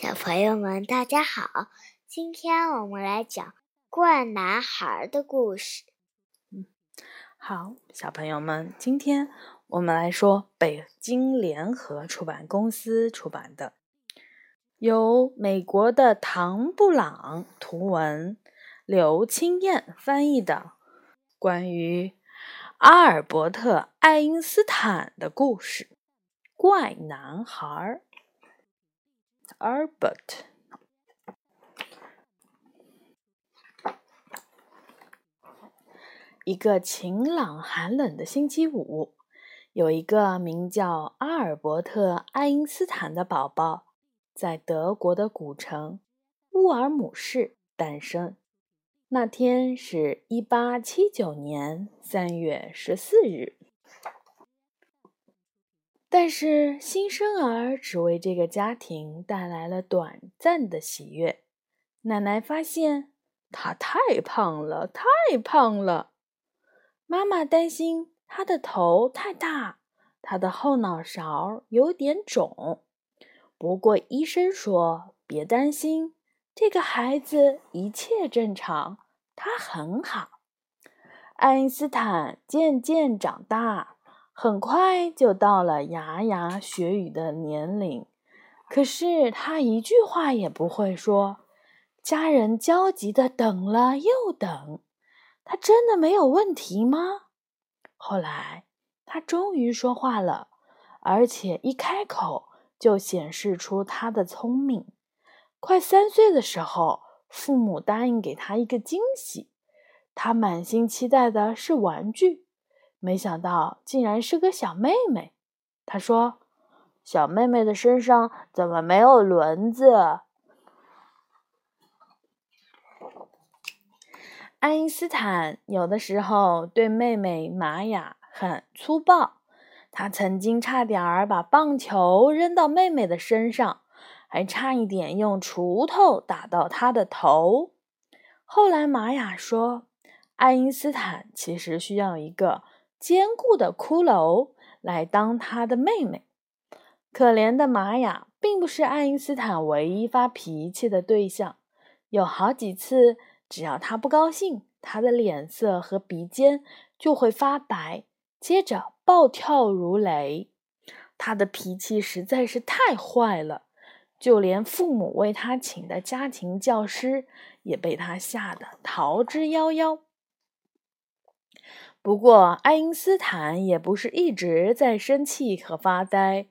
小朋友们，大家好！今天我们来讲怪男孩的故事。嗯，好，小朋友们，今天我们来说北京联合出版公司出版的，由美国的唐布朗图文、刘清燕翻译的关于阿尔伯特·爱因斯坦的故事《怪男孩》。Albert。一个晴朗寒冷的星期五，有一个名叫阿尔伯特·爱因斯坦的宝宝在德国的古城乌尔姆市诞生。那天是一八七九年三月十四日。但是新生儿只为这个家庭带来了短暂的喜悦。奶奶发现他太胖了，太胖了。妈妈担心他的头太大，他的后脑勺有点肿。不过医生说别担心，这个孩子一切正常，他很好。爱因斯坦渐渐长大。很快就到了牙牙学语的年龄，可是他一句话也不会说。家人焦急的等了又等，他真的没有问题吗？后来他终于说话了，而且一开口就显示出他的聪明。快三岁的时候，父母答应给他一个惊喜，他满心期待的是玩具。没想到竟然是个小妹妹。他说：“小妹妹的身上怎么没有轮子？”爱因斯坦有的时候对妹妹玛雅很粗暴，他曾经差点儿把棒球扔到妹妹的身上，还差一点用锄头打到她的头。后来玛雅说：“爱因斯坦其实需要一个。”坚固的骷髅来当他的妹妹。可怜的玛雅并不是爱因斯坦唯一发脾气的对象，有好几次，只要他不高兴，他的脸色和鼻尖就会发白，接着暴跳如雷。他的脾气实在是太坏了，就连父母为他请的家庭教师也被他吓得逃之夭夭。不过，爱因斯坦也不是一直在生气和发呆。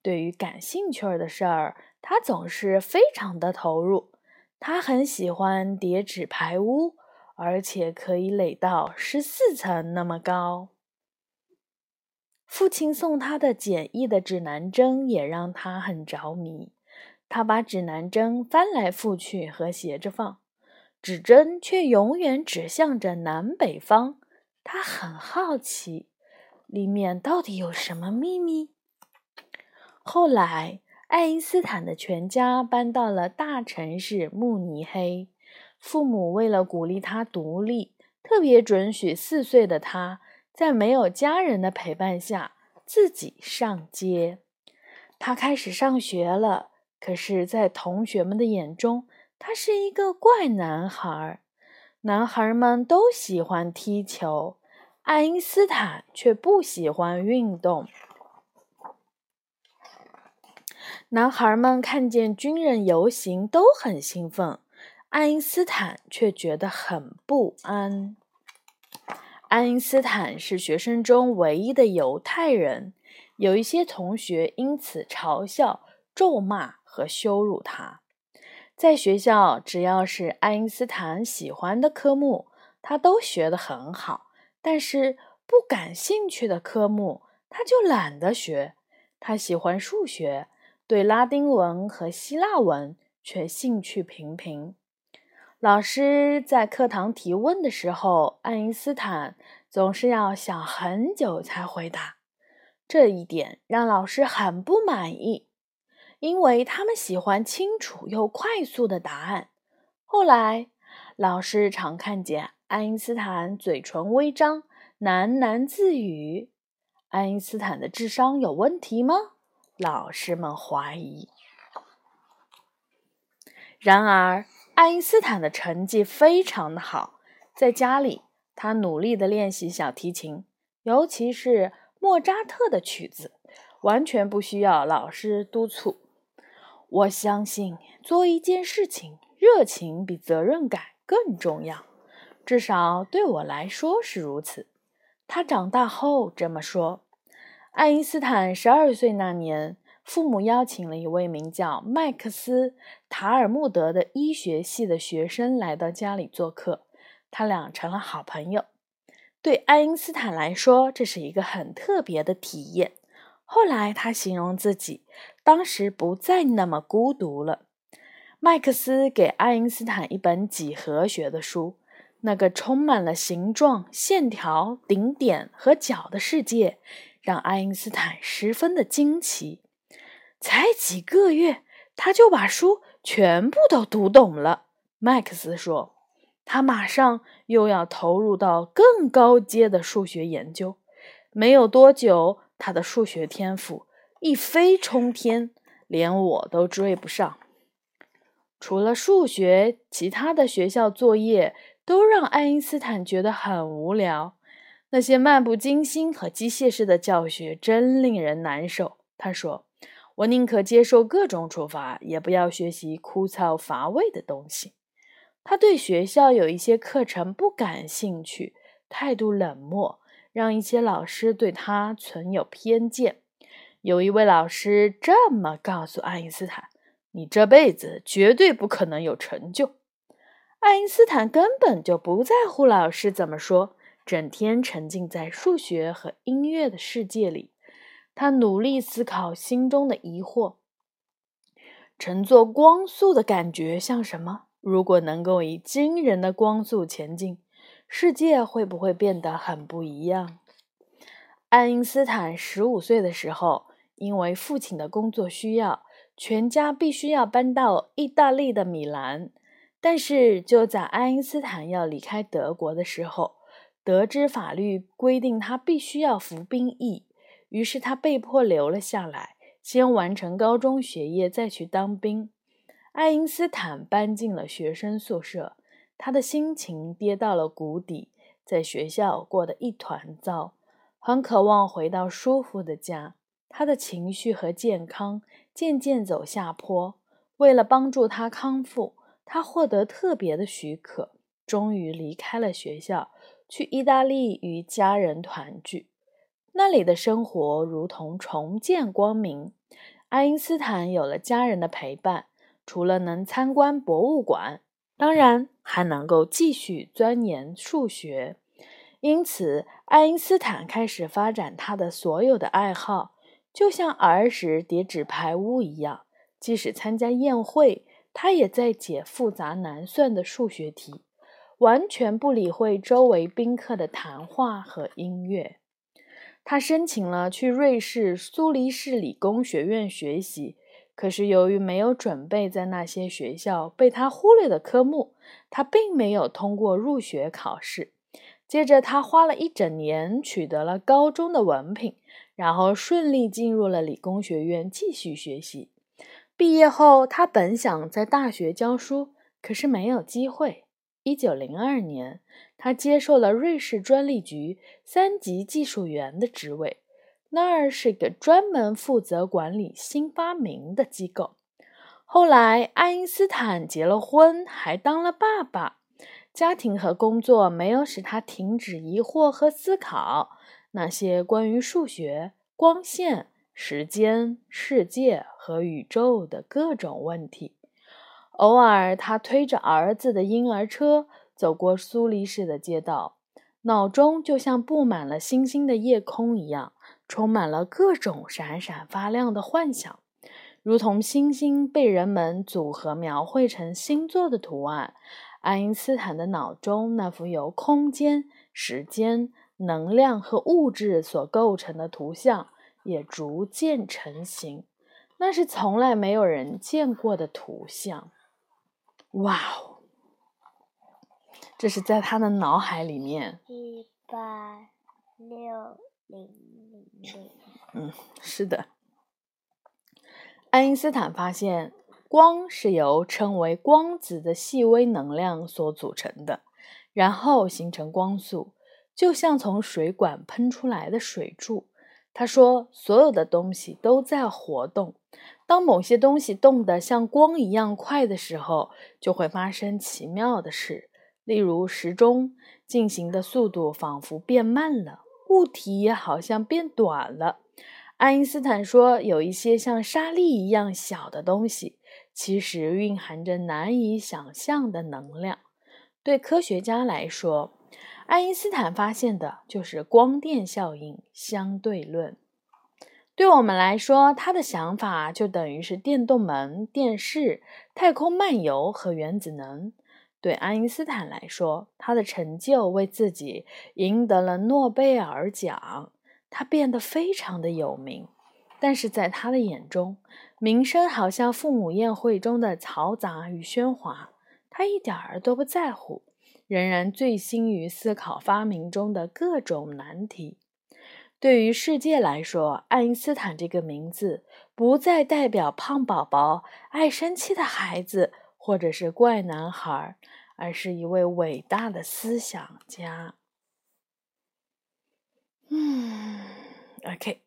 对于感兴趣的事儿，他总是非常的投入。他很喜欢叠纸牌屋，而且可以垒到十四层那么高。父亲送他的简易的指南针也让他很着迷。他把指南针翻来覆去和斜着放，指针却永远指向着南北方。他很好奇，里面到底有什么秘密。后来，爱因斯坦的全家搬到了大城市慕尼黑。父母为了鼓励他独立，特别准许四岁的他在没有家人的陪伴下自己上街。他开始上学了，可是，在同学们的眼中，他是一个怪男孩。男孩们都喜欢踢球，爱因斯坦却不喜欢运动。男孩们看见军人游行都很兴奋，爱因斯坦却觉得很不安。爱因斯坦是学生中唯一的犹太人，有一些同学因此嘲笑、咒骂和羞辱他。在学校，只要是爱因斯坦喜欢的科目，他都学得很好。但是不感兴趣的科目，他就懒得学。他喜欢数学，对拉丁文和希腊文却兴趣平平。老师在课堂提问的时候，爱因斯坦总是要想很久才回答，这一点让老师很不满意。因为他们喜欢清楚又快速的答案。后来，老师常看见爱因斯坦嘴唇微张，喃喃自语。爱因斯坦的智商有问题吗？老师们怀疑。然而，爱因斯坦的成绩非常的好，在家里，他努力的练习小提琴，尤其是莫扎特的曲子，完全不需要老师督促。我相信，做一件事情，热情比责任感更重要，至少对我来说是如此。他长大后这么说。爱因斯坦十二岁那年，父母邀请了一位名叫麦克斯·塔尔穆德的医学系的学生来到家里做客，他俩成了好朋友。对爱因斯坦来说，这是一个很特别的体验。后来，他形容自己当时不再那么孤独了。麦克斯给爱因斯坦一本几何学的书，那个充满了形状、线条、顶点和角的世界。让爱因斯坦十分的惊奇，才几个月，他就把书全部都读懂了。麦克斯说：“他马上又要投入到更高阶的数学研究。没有多久，他的数学天赋一飞冲天，连我都追不上。除了数学，其他的学校作业都让爱因斯坦觉得很无聊。”那些漫不经心和机械式的教学真令人难受。他说：“我宁可接受各种处罚，也不要学习枯燥乏味的东西。”他对学校有一些课程不感兴趣，态度冷漠，让一些老师对他存有偏见。有一位老师这么告诉爱因斯坦：“你这辈子绝对不可能有成就。”爱因斯坦根本就不在乎老师怎么说。整天沉浸在数学和音乐的世界里，他努力思考心中的疑惑：乘坐光速的感觉像什么？如果能够以惊人的光速前进，世界会不会变得很不一样？爱因斯坦十五岁的时候，因为父亲的工作需要，全家必须要搬到意大利的米兰。但是就在爱因斯坦要离开德国的时候，得知法律规定他必须要服兵役，于是他被迫留了下来，先完成高中学业，再去当兵。爱因斯坦搬进了学生宿舍，他的心情跌到了谷底，在学校过得一团糟，很渴望回到舒服的家。他的情绪和健康渐渐走下坡。为了帮助他康复，他获得特别的许可，终于离开了学校。去意大利与家人团聚，那里的生活如同重见光明。爱因斯坦有了家人的陪伴，除了能参观博物馆，当然还能够继续钻研数学。因此，爱因斯坦开始发展他的所有的爱好，就像儿时叠纸牌屋一样。即使参加宴会，他也在解复杂难算的数学题。完全不理会周围宾客的谈话和音乐。他申请了去瑞士苏黎世理工学院学习，可是由于没有准备在那些学校被他忽略的科目，他并没有通过入学考试。接着，他花了一整年取得了高中的文凭，然后顺利进入了理工学院继续学习。毕业后，他本想在大学教书，可是没有机会。一九零二年，他接受了瑞士专利局三级技术员的职位，那儿是个专门负责管理新发明的机构。后来，爱因斯坦结了婚，还当了爸爸。家庭和工作没有使他停止疑惑和思考那些关于数学、光线、时间、世界和宇宙的各种问题。偶尔，他推着儿子的婴儿车走过苏黎世的街道，脑中就像布满了星星的夜空一样，充满了各种闪闪发亮的幻想，如同星星被人们组合描绘成星座的图案。爱因斯坦的脑中那幅由空间、时间、能量和物质所构成的图像也逐渐成型，那是从来没有人见过的图像。哇哦！这是在他的脑海里面。一八六零零零。嗯，是的。爱因斯坦发现，光是由称为光子的细微能量所组成的，然后形成光速，就像从水管喷出来的水柱。他说：“所有的东西都在活动。当某些东西动得像光一样快的时候，就会发生奇妙的事。例如，时钟进行的速度仿佛变慢了，物体也好像变短了。”爱因斯坦说：“有一些像沙粒一样小的东西，其实蕴含着难以想象的能量。”对科学家来说，爱因斯坦发现的就是光电效应相对论。对我们来说，他的想法就等于是电动门、电视、太空漫游和原子能。对爱因斯坦来说，他的成就为自己赢得了诺贝尔奖，他变得非常的有名。但是在他的眼中，名声好像父母宴会中的嘈杂与喧哗，他一点儿都不在乎。仍然醉心于思考发明中的各种难题。对于世界来说，爱因斯坦这个名字不再代表胖宝宝、爱生气的孩子，或者是怪男孩，而是一位伟大的思想家。嗯，OK，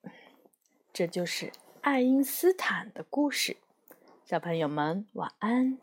这就是爱因斯坦的故事。小朋友们，晚安。